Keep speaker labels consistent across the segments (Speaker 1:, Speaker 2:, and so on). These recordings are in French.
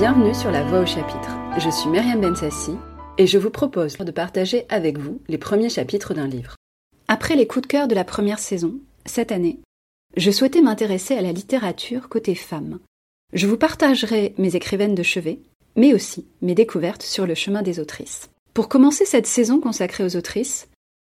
Speaker 1: Bienvenue sur La Voix au chapitre. Je suis Myriam Bensassi et je vous propose de partager avec vous les premiers chapitres d'un livre. Après les coups de cœur de la première saison, cette année, je souhaitais m'intéresser à la littérature côté femme. Je vous partagerai mes écrivaines de chevet, mais aussi mes découvertes sur le chemin des autrices. Pour commencer cette saison consacrée aux autrices,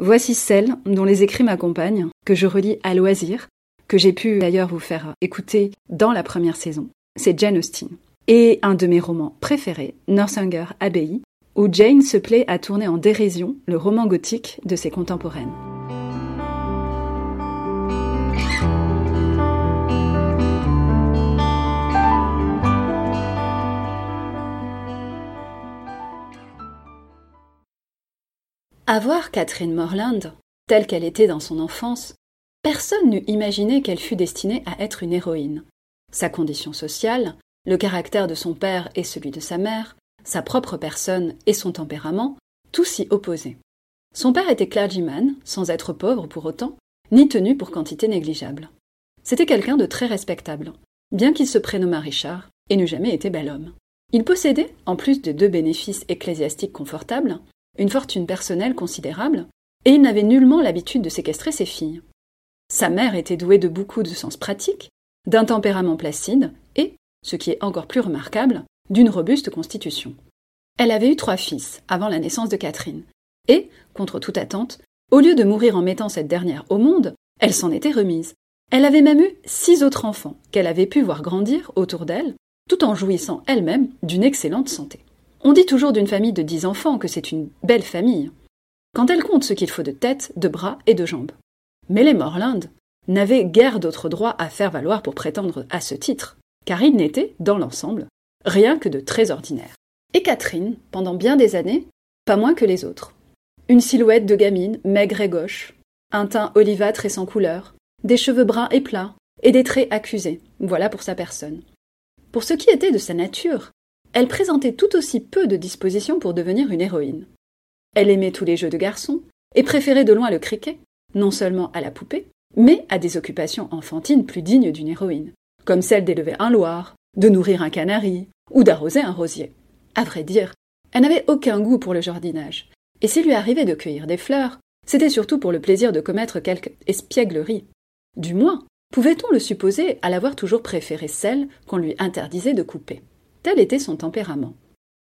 Speaker 1: voici celles dont les écrits m'accompagnent, que je relis à loisir, que j'ai pu d'ailleurs vous faire écouter dans la première saison. C'est Jane Austen. Et un de mes romans préférés, Northanger Abbey, où Jane se plaît à tourner en dérision le roman gothique de ses contemporaines. Avoir Catherine Morland, telle qu'elle était dans son enfance, personne n'eût imaginé qu'elle fût destinée à être une héroïne. Sa condition sociale, le caractère de son père et celui de sa mère, sa propre personne et son tempérament, tout s'y opposaient. Son père était clergyman, sans être pauvre pour autant, ni tenu pour quantité négligeable. C'était quelqu'un de très respectable, bien qu'il se prénommât Richard et n'eût jamais été bel homme. Il possédait, en plus de deux bénéfices ecclésiastiques confortables, une fortune personnelle considérable, et il n'avait nullement l'habitude de séquestrer ses filles. Sa mère était douée de beaucoup de sens pratique, d'un tempérament placide ce qui est encore plus remarquable, d'une robuste constitution. Elle avait eu trois fils avant la naissance de Catherine, et, contre toute attente, au lieu de mourir en mettant cette dernière au monde, elle s'en était remise. Elle avait même eu six autres enfants qu'elle avait pu voir grandir autour d'elle, tout en jouissant elle-même d'une excellente santé. On dit toujours d'une famille de dix enfants que c'est une belle famille, quand elle compte ce qu'il faut de tête, de bras et de jambes. Mais les Morland n'avaient guère d'autre droit à faire valoir pour prétendre à ce titre, car ils n'étaient, dans l'ensemble, rien que de très ordinaire. Et Catherine, pendant bien des années, pas moins que les autres. Une silhouette de gamine, maigre et gauche, un teint olivâtre et sans couleur, des cheveux bruns et plats, et des traits accusés, voilà pour sa personne. Pour ce qui était de sa nature, elle présentait tout aussi peu de disposition pour devenir une héroïne. Elle aimait tous les jeux de garçons, et préférait de loin le cricket, non seulement à la poupée, mais à des occupations enfantines plus dignes d'une héroïne, comme celle d'élever un loir, de nourrir un canari, ou d'arroser un rosier. À vrai dire, elle n'avait aucun goût pour le jardinage, et s'il lui arrivait de cueillir des fleurs, c'était surtout pour le plaisir de commettre quelque espièglerie. Du moins, pouvait-on le supposer à l'avoir toujours préféré celle qu'on lui interdisait de couper. Tel était son tempérament.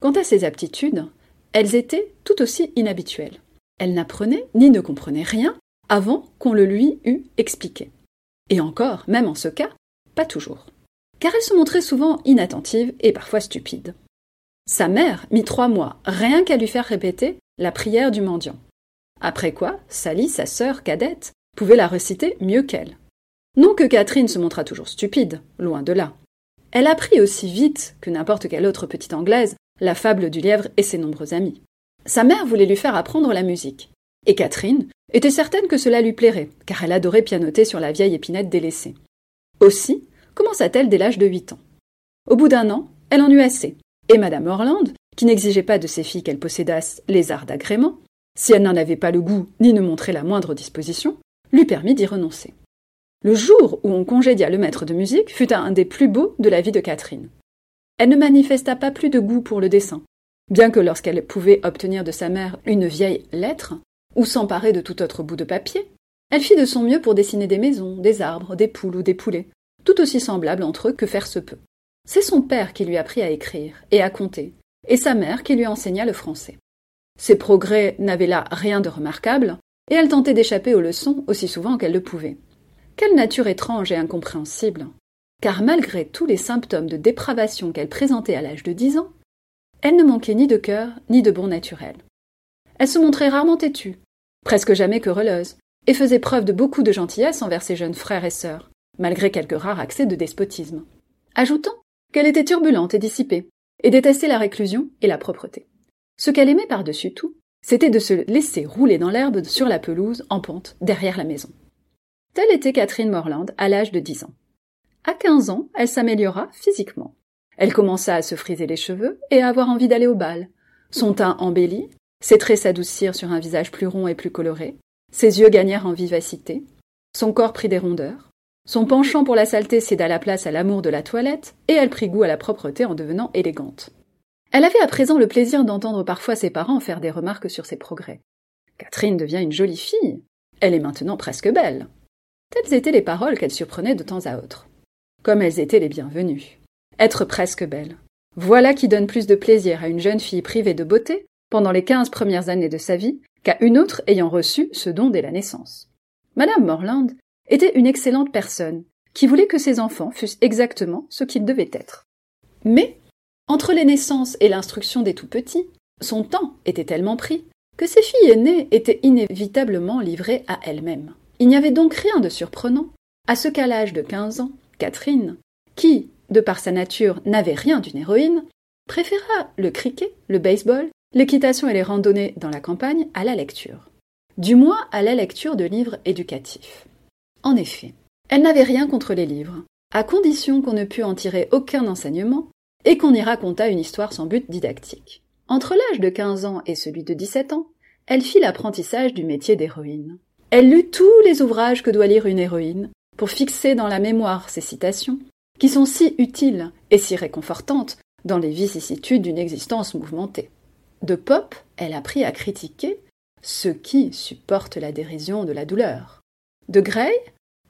Speaker 1: Quant à ses aptitudes, elles étaient tout aussi inhabituelles. Elle n'apprenait ni ne comprenait rien avant qu'on le lui eût expliqué. Et encore, même en ce cas, pas toujours. Car elle se montrait souvent inattentive et parfois stupide. Sa mère mit trois mois rien qu'à lui faire répéter la prière du mendiant. Après quoi, Sally, sa sœur cadette, pouvait la reciter mieux qu'elle. Non que Catherine se montra toujours stupide, loin de là. Elle apprit aussi vite que n'importe quelle autre petite anglaise la fable du lièvre et ses nombreux amis. Sa mère voulait lui faire apprendre la musique, et Catherine était certaine que cela lui plairait, car elle adorait pianoter sur la vieille épinette délaissée. Aussi commença-t-elle dès l'âge de huit ans. Au bout d'un an, elle en eut assez, et Madame Orland, qui n'exigeait pas de ses filles qu'elles possédassent les arts d'agrément, si elle n'en avait pas le goût ni ne montrait la moindre disposition, lui permit d'y renoncer. Le jour où on congédia le maître de musique fut un des plus beaux de la vie de Catherine. Elle ne manifesta pas plus de goût pour le dessin, bien que lorsqu'elle pouvait obtenir de sa mère une vieille lettre, ou s'emparer de tout autre bout de papier, elle fit de son mieux pour dessiner des maisons, des arbres, des poules ou des poulets, tout aussi semblables entre eux que faire se peut. C'est son père qui lui apprit à écrire et à compter, et sa mère qui lui enseigna le français. Ses progrès n'avaient là rien de remarquable, et elle tentait d'échapper aux leçons aussi souvent qu'elle le pouvait. Quelle nature étrange et incompréhensible. Car malgré tous les symptômes de dépravation qu'elle présentait à l'âge de dix ans, elle ne manquait ni de cœur ni de bon naturel. Elle se montrait rarement têtue, presque jamais querelleuse, et faisait preuve de beaucoup de gentillesse envers ses jeunes frères et sœurs, malgré quelques rares accès de despotisme. Ajoutant qu'elle était turbulente et dissipée, et détestait la réclusion et la propreté. Ce qu'elle aimait par-dessus tout, c'était de se laisser rouler dans l'herbe sur la pelouse en pente derrière la maison. Telle était Catherine Morland à l'âge de dix ans. À quinze ans, elle s'améliora physiquement. Elle commença à se friser les cheveux et à avoir envie d'aller au bal. Son teint embellit, ses traits s'adoucirent sur un visage plus rond et plus coloré, ses yeux gagnèrent en vivacité, son corps prit des rondeurs, Son penchant pour la saleté céda la place à l'amour de la toilette, et elle prit goût à la propreté en devenant élégante. Elle avait à présent le plaisir d'entendre parfois ses parents faire des remarques sur ses progrès. Catherine devient une jolie fille. Elle est maintenant presque belle. Telles étaient les paroles qu'elle surprenait de temps à autre. Comme elles étaient les bienvenues. Être presque belle. Voilà qui donne plus de plaisir à une jeune fille privée de beauté pendant les quinze premières années de sa vie qu'à une autre ayant reçu ce don dès la naissance. Madame Morland était une excellente personne, qui voulait que ses enfants fussent exactement ce qu'ils devaient être. Mais, entre les naissances et l'instruction des tout petits, son temps était tellement pris que ses filles aînées étaient inévitablement livrées à elles-mêmes. Il n'y avait donc rien de surprenant à ce qu'à l'âge de quinze ans, Catherine, qui, de par sa nature, n'avait rien d'une héroïne, préféra le cricket, le baseball, l'équitation et les randonnées dans la campagne à la lecture. Du moins à la lecture de livres éducatifs. En effet, elle n'avait rien contre les livres, à condition qu'on ne pût en tirer aucun enseignement et qu'on y racontât une histoire sans but didactique. Entre l'âge de 15 ans et celui de 17 ans, elle fit l'apprentissage du métier d'héroïne. Elle lut tous les ouvrages que doit lire une héroïne pour fixer dans la mémoire ces citations, qui sont si utiles et si réconfortantes dans les vicissitudes d'une existence mouvementée. De Pop, elle apprit à critiquer ceux qui supportent la dérision de la douleur. De Gray,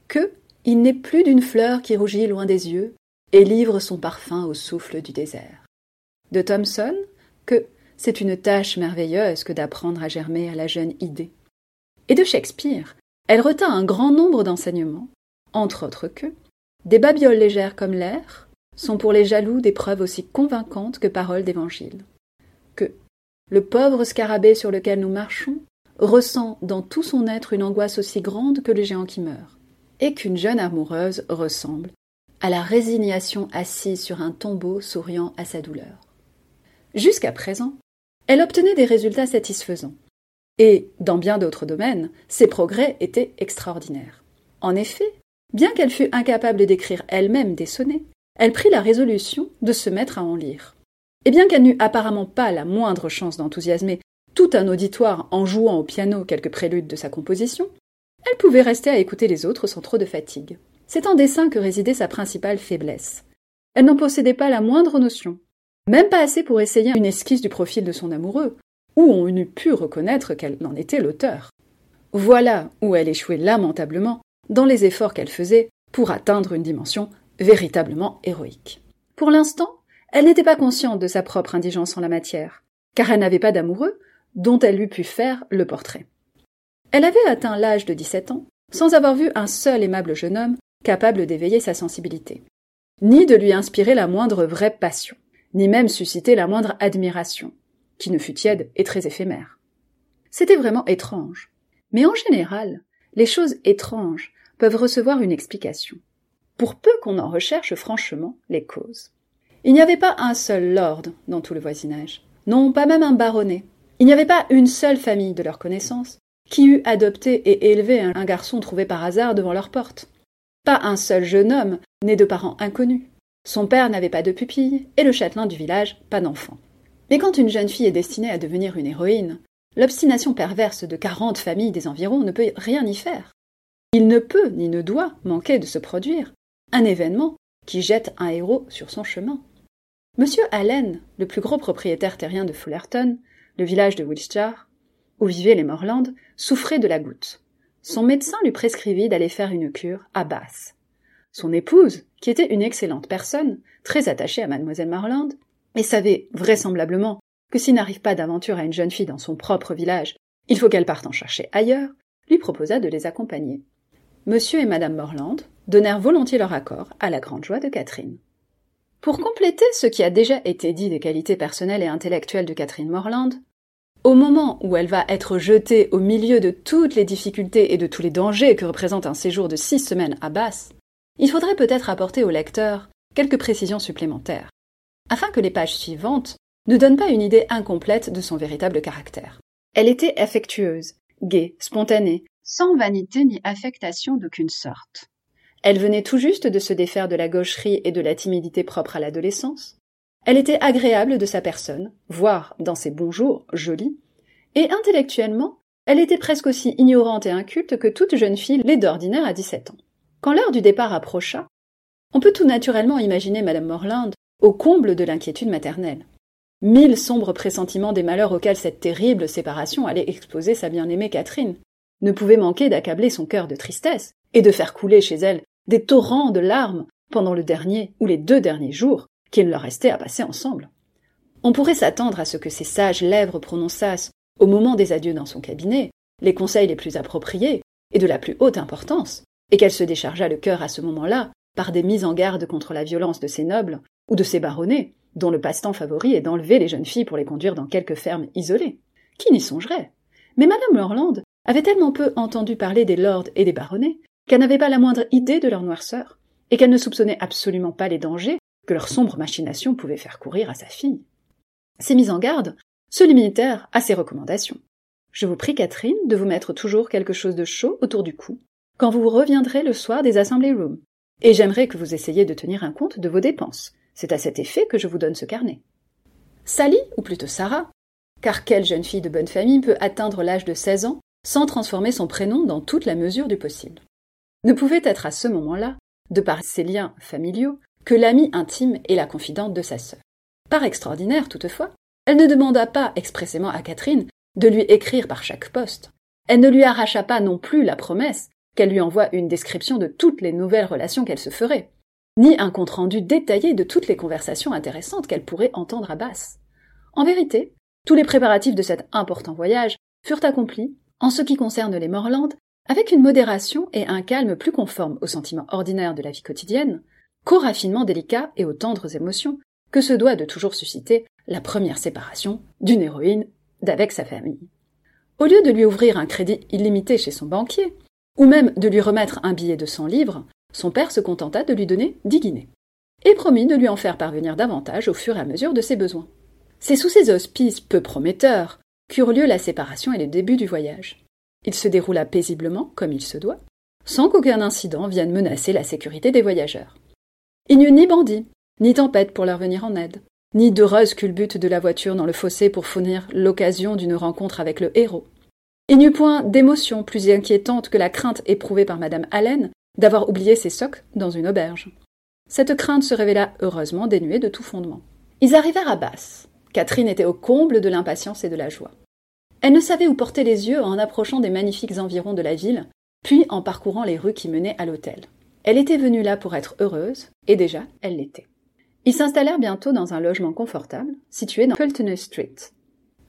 Speaker 1: que il n'est plus d'une fleur qui rougit loin des yeux et livre son parfum au souffle du désert. De Thomson, que c'est une tâche merveilleuse que d'apprendre à germer à la jeune idée. Et de Shakespeare, elle retint un grand nombre d'enseignements, entre autres que des babioles légères comme l'air sont pour les jaloux des preuves aussi convaincantes que paroles d'évangile. Le pauvre scarabée sur lequel nous marchons ressent dans tout son être une angoisse aussi grande que le géant qui meurt et qu'une jeune amoureuse ressemble à la résignation assise sur un tombeau souriant à sa douleur. Jusqu'à présent, elle obtenait des résultats satisfaisants. Et, dans bien d'autres domaines, ses progrès étaient extraordinaires. En effet, bien qu'elle fût incapable d'écrire elle-même des sonnets, elle prit la résolution de se mettre à en lire. Et bien qu'elle n'eût apparemment pas la moindre chance d'enthousiasmer tout un auditoire en jouant au piano quelques préludes de sa composition, elle pouvait rester à écouter les autres sans trop de fatigue. C'est en dessin que résidait sa principale faiblesse. Elle n'en possédait pas la moindre notion, même pas assez pour essayer une esquisse du profil de son amoureux, où on eût pu reconnaître qu'elle en était l'auteur. Voilà où elle échouait lamentablement dans les efforts qu'elle faisait pour atteindre une dimension véritablement héroïque. Pour l'instant, elle n'était pas consciente de sa propre indigence en la matière, car elle n'avait pas d'amoureux dont elle eût pu faire le portrait. Elle avait atteint l'âge de 17 ans sans avoir vu un seul aimable jeune homme capable d'éveiller sa sensibilité, ni de lui inspirer la moindre vraie passion, ni même susciter la moindre admiration, qui ne fût tiède et très éphémère. C'était vraiment étrange. Mais en général, les choses étranges peuvent recevoir une explication, pour peu qu'on en recherche franchement les causes. Il n'y avait pas un seul lord dans tout le voisinage, non pas même un baronnet. Il n'y avait pas une seule famille de leur connaissance qui eût adopté et élevé un garçon trouvé par hasard devant leur porte Pas un seul jeune homme, né de parents inconnus. Son père n'avait pas de pupille, et le châtelain du village pas d'enfant. Mais quand une jeune fille est destinée à devenir une héroïne, l'obstination perverse de quarante familles des environs ne peut rien y faire. Il ne peut ni ne doit manquer de se produire un événement qui jette un héros sur son chemin. Monsieur Allen, le plus gros propriétaire terrien de Fullerton, le village de Wiltshire, où vivaient les Morland, souffrait de la goutte. Son médecin lui prescrivit d'aller faire une cure à Bath. Son épouse, qui était une excellente personne, très attachée à mademoiselle Morland, et savait vraisemblablement que s'il n'arrive pas d'aventure à une jeune fille dans son propre village, il faut qu'elle parte en chercher ailleurs, lui proposa de les accompagner. Monsieur et madame Morland donnèrent volontiers leur accord à la grande joie de Catherine. Pour compléter ce qui a déjà été dit des qualités personnelles et intellectuelles de Catherine Morland, au moment où elle va être jetée au milieu de toutes les difficultés et de tous les dangers que représente un séjour de six semaines à Basse, il faudrait peut-être apporter au lecteur quelques précisions supplémentaires, afin que les pages suivantes ne donnent pas une idée incomplète de son véritable caractère. Elle était affectueuse, gaie, spontanée, sans vanité ni affectation d'aucune sorte. Elle venait tout juste de se défaire de la gaucherie et de la timidité propre à l'adolescence, elle était agréable de sa personne, voire, dans ses bons jours, jolie, et intellectuellement, elle était presque aussi ignorante et inculte que toute jeune fille l'est d'ordinaire à dix-sept ans. Quand l'heure du départ approcha, on peut tout naturellement imaginer Madame Morland au comble de l'inquiétude maternelle. Mille sombres pressentiments des malheurs auxquels cette terrible séparation allait exposer sa bien-aimée Catherine ne pouvaient manquer d'accabler son cœur de tristesse et de faire couler chez elle des torrents de larmes pendant le dernier ou les deux derniers jours qu'il leur restait à passer ensemble. On pourrait s'attendre à ce que ces sages lèvres prononçassent, au moment des adieux dans son cabinet, les conseils les plus appropriés et de la plus haute importance, et qu'elle se déchargeât le cœur à ce moment-là par des mises en garde contre la violence de ces nobles ou de ces baronnets, dont le passe-temps favori est d'enlever les jeunes filles pour les conduire dans quelques fermes isolées. Qui n'y songerait? Mais Madame Lorland avait tellement peu entendu parler des lords et des baronnets qu'elle n'avait pas la moindre idée de leur noirceur, et qu'elle ne soupçonnait absolument pas les dangers que leur sombre machination pouvait faire courir à sa fille. Ces mises en garde se limitèrent à ces recommandations. Je vous prie, Catherine, de vous mettre toujours quelque chose de chaud autour du cou quand vous reviendrez le soir des Assembly Rooms, et j'aimerais que vous essayiez de tenir un compte de vos dépenses. C'est à cet effet que je vous donne ce carnet. Sally, ou plutôt Sarah, car quelle jeune fille de bonne famille peut atteindre l'âge de 16 ans sans transformer son prénom dans toute la mesure du possible? Ne pouvait être à ce moment-là, de par ses liens familiaux, que l'amie intime et la confidente de sa sœur. Par extraordinaire, toutefois, elle ne demanda pas expressément à Catherine de lui écrire par chaque poste. Elle ne lui arracha pas non plus la promesse qu'elle lui envoie une description de toutes les nouvelles relations qu'elle se ferait, ni un compte-rendu détaillé de toutes les conversations intéressantes qu'elle pourrait entendre à Basse. En vérité, tous les préparatifs de cet important voyage furent accomplis, en ce qui concerne les Morland, avec une modération et un calme plus conformes aux sentiments ordinaires de la vie quotidienne, qu'au raffinement délicat et aux tendres émotions que se doit de toujours susciter la première séparation d'une héroïne d'avec sa famille. Au lieu de lui ouvrir un crédit illimité chez son banquier, ou même de lui remettre un billet de cent livres, son père se contenta de lui donner dix guinées, et promit de lui en faire parvenir davantage au fur et à mesure de ses besoins. C'est sous ces auspices peu prometteurs qu'eurent lieu la séparation et le début du voyage. Il se déroula paisiblement, comme il se doit, sans qu'aucun incident vienne menacer la sécurité des voyageurs. Il n'y eut ni bandits, ni tempête pour leur venir en aide, ni d'heureuse culbute de la voiture dans le fossé pour fournir l'occasion d'une rencontre avec le héros. Il n'y eut point d'émotion plus inquiétante que la crainte éprouvée par madame Allen d'avoir oublié ses socs dans une auberge. Cette crainte se révéla heureusement dénuée de tout fondement. Ils arrivèrent à Basse. Catherine était au comble de l'impatience et de la joie. Elle ne savait où porter les yeux en approchant des magnifiques environs de la ville, puis en parcourant les rues qui menaient à l'hôtel. Elle était venue là pour être heureuse, et déjà elle l'était. Ils s'installèrent bientôt dans un logement confortable, situé dans Fulton Street,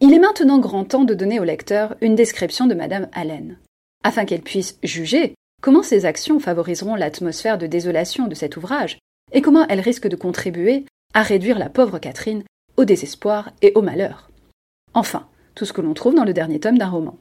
Speaker 1: il est maintenant grand temps de donner au lecteur une description de Madame Allen, afin qu'elle puisse juger comment ses actions favoriseront l'atmosphère de désolation de cet ouvrage et comment elles risquent de contribuer à réduire la pauvre Catherine au désespoir et au malheur. Enfin, tout ce que l'on trouve dans le dernier tome d'un roman.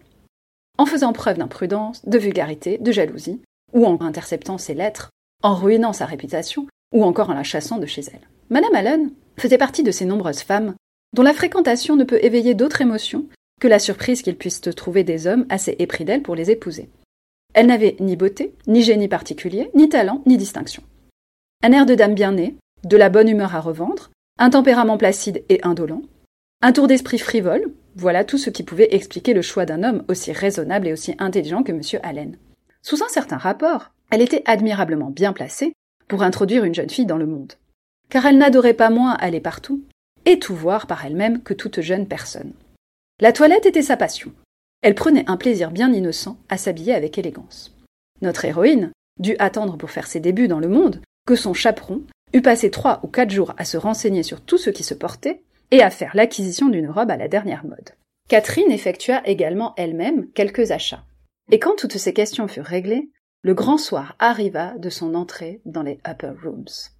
Speaker 1: En faisant preuve d'imprudence, de vulgarité, de jalousie, ou en interceptant ses lettres, en ruinant sa réputation, ou encore en la chassant de chez elle. Madame Allen faisait partie de ces nombreuses femmes dont la fréquentation ne peut éveiller d'autres émotions que la surprise qu'ils puissent trouver des hommes assez épris d'elle pour les épouser. Elle n'avait ni beauté, ni génie particulier, ni talent, ni distinction. Un air de dame bien née, de la bonne humeur à revendre, un tempérament placide et indolent, un tour d'esprit frivole, voilà tout ce qui pouvait expliquer le choix d'un homme aussi raisonnable et aussi intelligent que M. Allen. Sous un certain rapport, elle était admirablement bien placée pour introduire une jeune fille dans le monde. Car elle n'adorait pas moins aller partout, et tout voir par elle-même que toute jeune personne. La toilette était sa passion. Elle prenait un plaisir bien innocent à s'habiller avec élégance. Notre héroïne dut attendre pour faire ses débuts dans le monde que son chaperon eût passé trois ou quatre jours à se renseigner sur tout ce qui se portait et à faire l'acquisition d'une robe à la dernière mode. Catherine effectua également elle-même quelques achats. Et quand toutes ces questions furent réglées, le grand soir arriva de son entrée dans les upper rooms.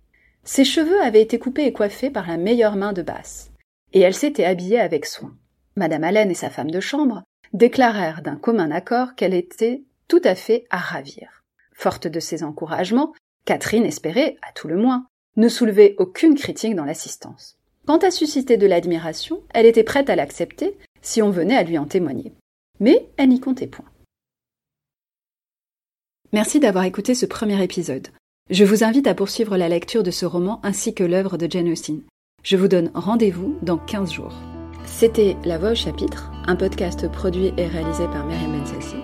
Speaker 1: Ses cheveux avaient été coupés et coiffés par la meilleure main de Basse, et elle s'était habillée avec soin. Madame Allen et sa femme de chambre déclarèrent d'un commun accord qu'elle était tout à fait à ravir. Forte de ces encouragements, Catherine espérait, à tout le moins, ne soulever aucune critique dans l'assistance. Quant à susciter de l'admiration, elle était prête à l'accepter si on venait à lui en témoigner. Mais elle n'y comptait point. Merci d'avoir écouté ce premier épisode. Je vous invite à poursuivre la lecture de ce roman ainsi que l'œuvre de Jane Austen. Je vous donne rendez-vous dans 15 jours. C'était La Voix au chapitre, un podcast produit et réalisé par Mary Bensassi.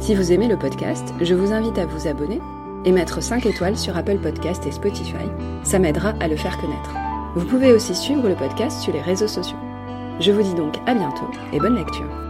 Speaker 1: Si vous aimez le podcast, je vous invite à vous abonner et mettre 5 étoiles sur Apple Podcast et Spotify, ça m'aidera à le faire connaître. Vous pouvez aussi suivre le podcast sur les réseaux sociaux. Je vous dis donc à bientôt et bonne lecture.